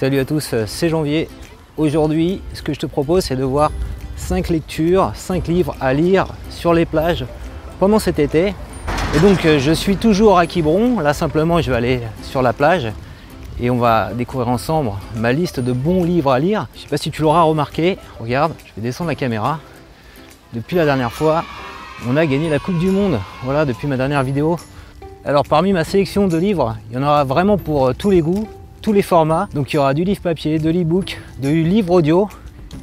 Salut à tous, c'est Janvier. Aujourd'hui, ce que je te propose, c'est de voir 5 lectures, 5 livres à lire sur les plages pendant cet été. Et donc, euh, je suis toujours à Quiberon. Là, simplement, je vais aller sur la plage et on va découvrir ensemble ma liste de bons livres à lire. Je ne sais pas si tu l'auras remarqué. Regarde, je vais descendre la caméra. Depuis la dernière fois, on a gagné la Coupe du Monde. Voilà, depuis ma dernière vidéo. Alors, parmi ma sélection de livres, il y en aura vraiment pour euh, tous les goûts tous les formats. Donc il y aura du livre papier, de l'e-book, du livre audio.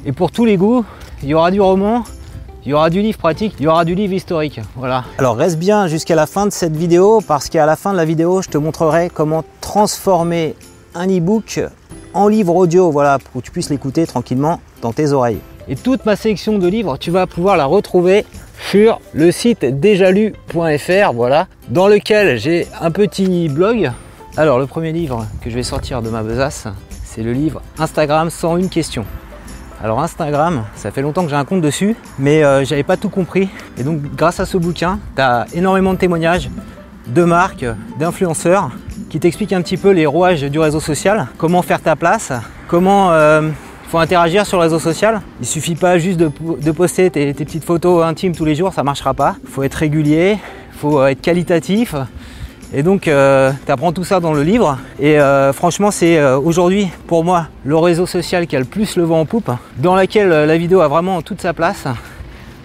Et pour tous les goûts, il y aura du roman, il y aura du livre pratique, il y aura du livre historique. Voilà. Alors reste bien jusqu'à la fin de cette vidéo parce qu'à la fin de la vidéo, je te montrerai comment transformer un e-book en livre audio, voilà, pour que tu puisses l'écouter tranquillement dans tes oreilles. Et toute ma sélection de livres, tu vas pouvoir la retrouver sur le site déjalu.fr, voilà, dans lequel j'ai un petit blog alors, le premier livre que je vais sortir de ma besace, c'est le livre Instagram sans une question. Alors Instagram, ça fait longtemps que j'ai un compte dessus, mais euh, j'avais pas tout compris. Et donc grâce à ce bouquin, tu as énormément de témoignages de marques, d'influenceurs, qui t'expliquent un petit peu les rouages du réseau social, comment faire ta place, comment euh, faut interagir sur le réseau social. Il suffit pas juste de, poster tes, tes, petites photos intimes tous les jours, ça marchera pas. Faut être régulier, faut être qualitatif, et donc euh, tu apprends tout ça dans le livre. Et euh, franchement c'est euh, aujourd'hui pour moi le réseau social qui a le plus le vent en poupe, dans laquelle la vidéo a vraiment toute sa place.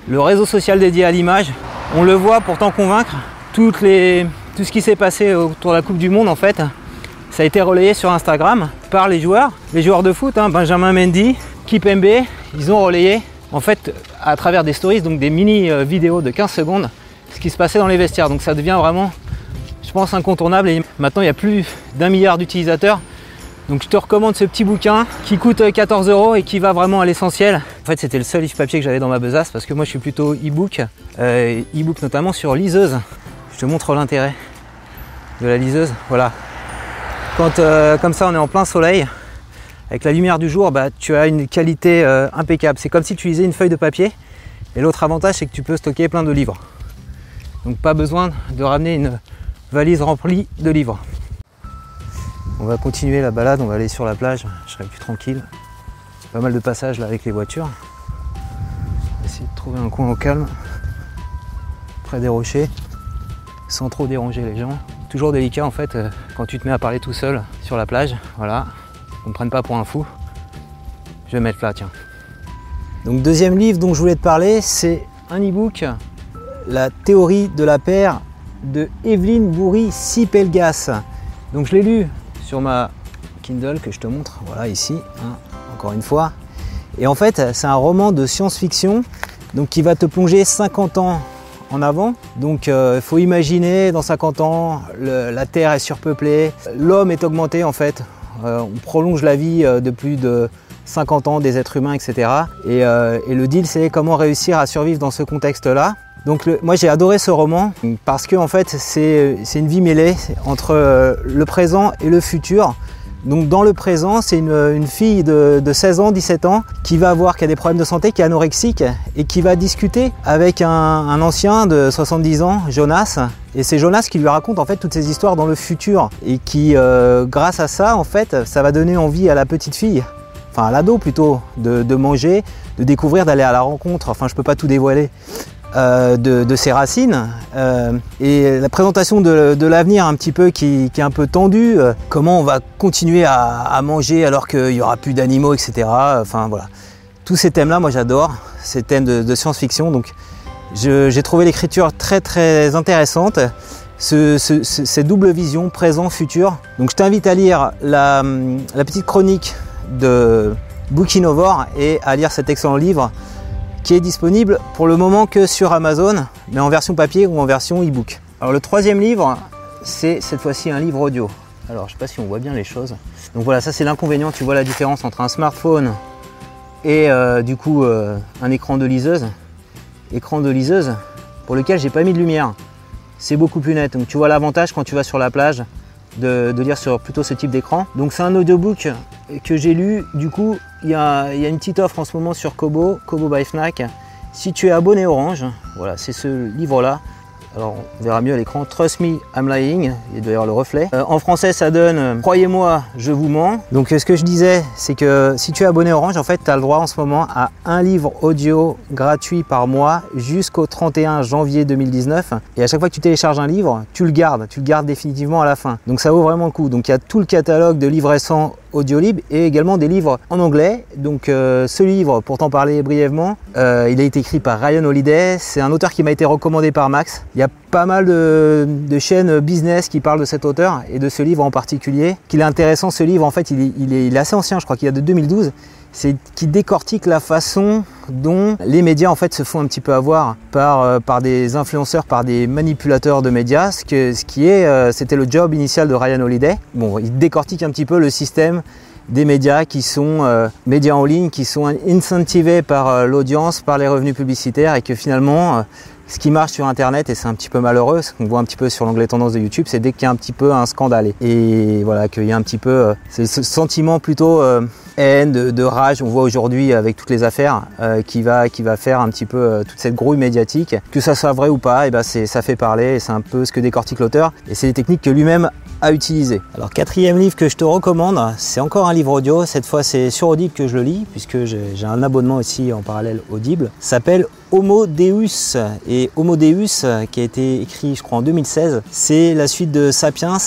Le réseau social dédié à l'image, on le voit pour t'en convaincre. Tout ce qui s'est passé autour de la Coupe du Monde en fait, ça a été relayé sur Instagram par les joueurs, les joueurs de foot, hein, Benjamin Mendy, Kipembe, ils ont relayé en fait à travers des stories, donc des mini vidéos de 15 secondes, ce qui se passait dans les vestiaires. Donc ça devient vraiment je pense incontournable et maintenant il y a plus d'un milliard d'utilisateurs. Donc je te recommande ce petit bouquin qui coûte 14 euros et qui va vraiment à l'essentiel. En fait c'était le seul livre papier que j'avais dans ma besace parce que moi je suis plutôt e-book, euh, e-book notamment sur liseuse. Je te montre l'intérêt de la liseuse. Voilà. Quand euh, comme ça on est en plein soleil, avec la lumière du jour, bah, tu as une qualité euh, impeccable. C'est comme si tu lisais une feuille de papier. Et l'autre avantage c'est que tu peux stocker plein de livres. Donc pas besoin de ramener une valise remplie de livres. On va continuer la balade, on va aller sur la plage, je serai plus tranquille. Pas mal de passages là avec les voitures. Essayer de trouver un coin au calme, près des rochers, sans trop déranger les gens. Toujours délicat en fait euh, quand tu te mets à parler tout seul sur la plage. Voilà, on ne prenne pas pour un fou. Je vais mettre là, tiens. Donc deuxième livre dont je voulais te parler, c'est un e-book, La théorie de la paire de Evelyne Bourri Sipelgas. Donc je l'ai lu sur ma Kindle que je te montre, voilà ici, hein, encore une fois. Et en fait, c'est un roman de science-fiction donc qui va te plonger 50 ans en avant. Donc euh, il faut imaginer dans 50 ans, la Terre est surpeuplée, l'homme est augmenté en fait. Euh, on prolonge la vie euh, de plus de 50 ans des êtres humains, etc. Et, et le deal, c'est comment réussir à survivre dans ce contexte-là. Donc moi j'ai adoré ce roman parce que en fait c'est une vie mêlée entre euh, le présent et le futur. Donc dans le présent, c'est une, fille de, 16 ans, 17 ans, qui va avoir, qui a des problèmes de santé, qui est anorexique, et qui va discuter avec un, ancien de 70 ans, Jonas. Et c'est Jonas qui lui raconte en fait toutes ces histoires dans le futur, et qui, euh, grâce à ça, en fait, ça va donner envie à la petite fille, enfin à l'ado plutôt, de, de manger, de découvrir, d'aller à la rencontre. Enfin, je peux pas tout dévoiler, euh, de, ses racines euh, et la présentation de, l'avenir un petit peu qui, est un peu tendu, euh, comment on va continuer à, manger alors qu'il n'y aura plus d'animaux, etc. Enfin voilà, tous ces thèmes-là, moi j'adore, ces thèmes de, science-fiction. Donc j'ai trouvé l'écriture très très intéressante, ce, doubles visions, présent, futur. Donc je t'invite à lire la, la petite chronique de Bookinovore et à lire cet excellent livre qui est disponible pour le moment que sur Amazon, mais en version papier ou en version e-book. Alors le troisième livre, c'est cette fois-ci un livre audio. Alors je sais pas si on voit bien les choses. Donc voilà, ça c'est l'inconvénient, tu vois la différence entre un smartphone et euh, du coup euh, un écran de liseuse. Écran de liseuse pour lequel j'ai pas mis de lumière. C'est beaucoup plus net. Donc tu vois l'avantage quand tu vas sur la plage de, lire sur plutôt ce type d'écran. Donc c'est un audiobook que j'ai lu. Du coup, il y, a, une petite offre en ce moment sur Kobo, Kobo by Fnac. Si tu es abonné Orange, voilà, c'est ce livre-là. Alors on verra mieux à l'écran. Trust me, I'm lying. Il doit y avoir le reflet. Euh, en français, ça donne euh, Croyez-moi, je vous mens. Donc ce que je disais, c'est que si tu es abonné Orange, en fait, tu as le droit en ce moment à un livre audio gratuit par mois jusqu'au 31 janvier 2019. Et à chaque fois que tu télécharges un livre, tu le gardes. Tu le gardes définitivement à la fin. Donc ça vaut vraiment le coup. Donc il y a tout le catalogue de livres récents Audiolib et également des livres en anglais. Donc euh, ce livre, pour t'en parler brièvement, euh, il a été écrit par Ryan Holiday. C'est un auteur qui m'a été recommandé par Max. Il y a pas mal de, chaînes business qui parlent de cet auteur et de ce livre en particulier. Qu'il est intéressant ce livre, en fait il est, il est assez ancien, je crois qu'il est de 2012 c'est qui décortique la façon dont les médias en fait se font un petit peu avoir par, euh, par des influenceurs, par des manipulateurs de médias, ce, que, ce qui est, euh, c'était le job initial de Ryan Holiday. Bon, il décortique un petit peu le système des médias qui sont euh, médias en ligne, qui sont incentivés par l'audience, par les revenus publicitaires et que finalement ce qui marche sur internet et c'est un petit peu malheureux, ce qu'on voit un petit peu sur l'onglet tendance de YouTube, c'est dès qu'il y a un petit peu un scandale et voilà qu'il y a un petit peu c'est ce sentiment plutôt haine, de, rage, on voit aujourd'hui avec toutes les affaires, euh, qui, va, qui va faire un petit peu euh, toute cette grouille médiatique. Que ça soit vrai ou pas, et eh ben ça fait parler, c'est un peu ce que décortique l'auteur, et c'est des techniques que lui-même a utilisées. Alors quatrième livre que je te recommande, c'est encore un livre audio, cette fois c'est sur Audible que je le lis, puisque j'ai un abonnement aussi en parallèle Audible, s'appelle Homo Deus. Et Homo Deus, qui a été écrit, je crois, en 2016, c'est la suite de Sapiens,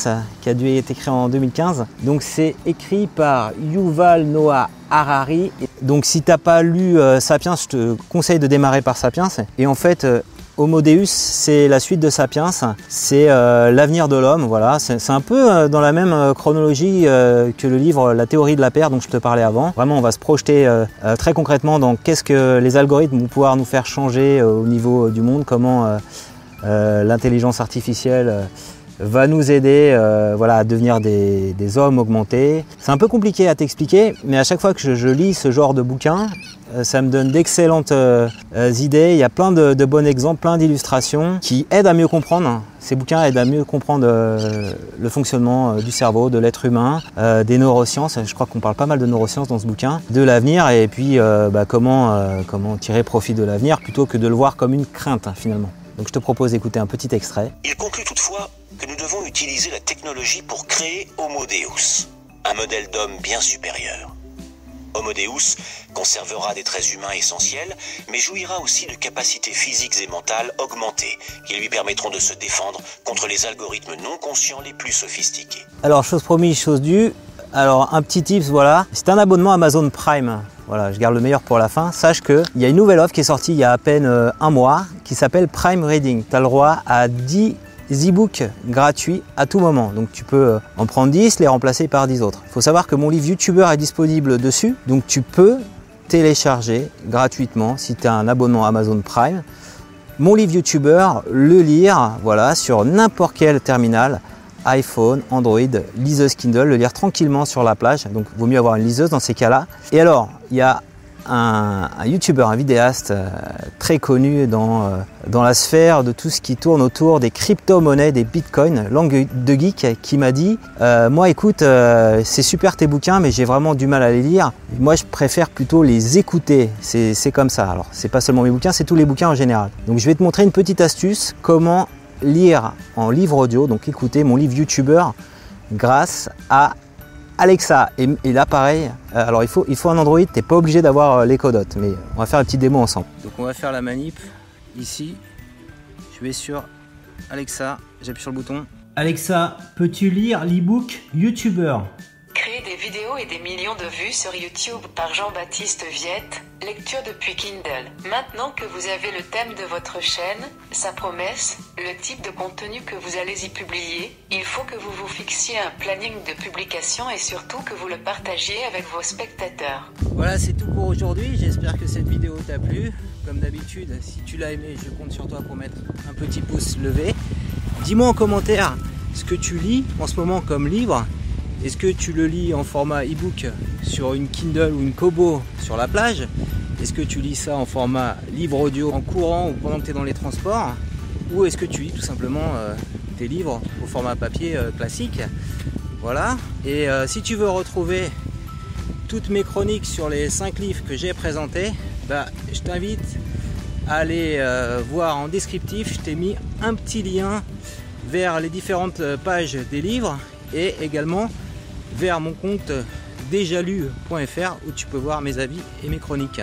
qui a dû être écrit en 2015. Donc c'est écrit par Yuval Noah Harari. Donc si t'as pas lu euh, Sapiens, je te conseille de démarrer par Sapiens. Et en fait, euh, Homo Deus, c'est la suite de Sapiens, c'est euh, l'avenir de l'homme, voilà. C'est un peu euh, dans la même euh, chronologie que le livre La théorie de la paire dont je te parlais avant. Vraiment, on va se projeter très concrètement dans qu'est-ce que les algorithmes vont pouvoir nous faire changer au niveau du monde, comment l'intelligence artificielle va nous aider voilà, à devenir des, hommes augmentés. C'est un peu compliqué à t'expliquer, mais à chaque fois que je, lis ce genre de bouquin, euh, ça me donne d'excellentes euh, euh, idées. Il y a plein de, bons exemples, plein d'illustrations qui aident à mieux comprendre. Ces bouquins aident à mieux comprendre le fonctionnement du cerveau, de l'être humain, des neurosciences. Je crois qu'on parle pas mal de neurosciences dans ce bouquin, de l'avenir et puis bah, comment, comment tirer profit de l'avenir plutôt que de le voir comme une crainte finalement. Donc je te propose d'écouter un petit extrait. Il conclut toutefois utiliser la technologie pour créer Homo Deus, un modèle d'homme bien supérieur. Homo Deus conservera des traits humains essentiels, mais jouira aussi de capacités physiques et mentales augmentées, qui lui permettront de se défendre contre les algorithmes non conscients les plus sophistiqués. Alors, chose promise, chose due. Alors, un petit tips, voilà. C'est un abonnement Amazon Prime. Voilà, je garde le meilleur pour la fin. Sache qu'il y a une nouvelle offre qui est sortie il y a à peine euh, un mois qui s'appelle Prime Reading. Tu as le droit à 10 e-books gratuits à tout moment. Donc tu peux euh, en prendre 10, les remplacer par 10 autres. Il faut savoir que mon livre YouTuber est disponible dessus. Donc tu peux télécharger gratuitement si tu as un abonnement Amazon Prime mon livre YouTuber, le lire voilà, sur n'importe quel terminal iPhone, Android, liseuse Kindle, le lire tranquillement sur la plage. Donc, vaut mieux avoir une liseuse dans ces cas-là. Et alors, il y a un, YouTuber, un vidéaste euh, très connu dans, euh, dans la sphère de tout ce qui tourne autour des crypto-monnaies, des bitcoins, langue de geek, qui m'a dit euh, Moi, écoute, c'est super tes bouquins, mais j'ai vraiment du mal à les lire. Moi, je préfère plutôt les écouter. C'est comme ça. Alors, c'est pas seulement mes bouquins, c'est tous les bouquins en général. Donc, je vais te montrer une petite astuce comment lire en livre audio, donc écouter mon livre YouTuber grâce à Alexa, et, là pareil, euh, alors il faut, il faut un Android, t'es pas obligé d'avoir euh, l'écodote, mais on va faire une petite démo ensemble. Donc on va faire la manip ici. Je vais sur Alexa, j'appuie sur le bouton. Alexa, peux-tu lire l'ebook YouTuber? Vidéos et des millions de vues sur YouTube par Jean-Baptiste Viette, lecture depuis Kindle. Maintenant que vous avez le thème de votre chaîne, sa promesse, le type de contenu que vous allez y publier, il faut que vous vous fixiez un planning de publication et surtout que vous le partagiez avec vos spectateurs. Voilà, c'est tout pour aujourd'hui. J'espère que cette vidéo t'a plu. Comme d'habitude, si tu l'as aimé, je compte sur toi pour mettre un petit pouce levé. Dis-moi en commentaire ce que tu lis en ce moment comme livre est-ce que tu le lis en format e-book sur une Kindle ou une Kobo sur la plage? Est-ce que tu lis ça en format livre audio en courant ou pendant que tu es dans les transports? Ou est-ce que tu lis tout simplement euh, tes livres au format papier euh, classique? Voilà. Et euh, si tu veux retrouver toutes mes chroniques sur les 5 livres que j'ai présentés, bah, je t'invite aller euh, voir en descriptif, je t'ai mis un petit lien vers les différentes pages des livres et également vers mon compte déjalu.fr où tu peux voir mes avis et mes chroniques.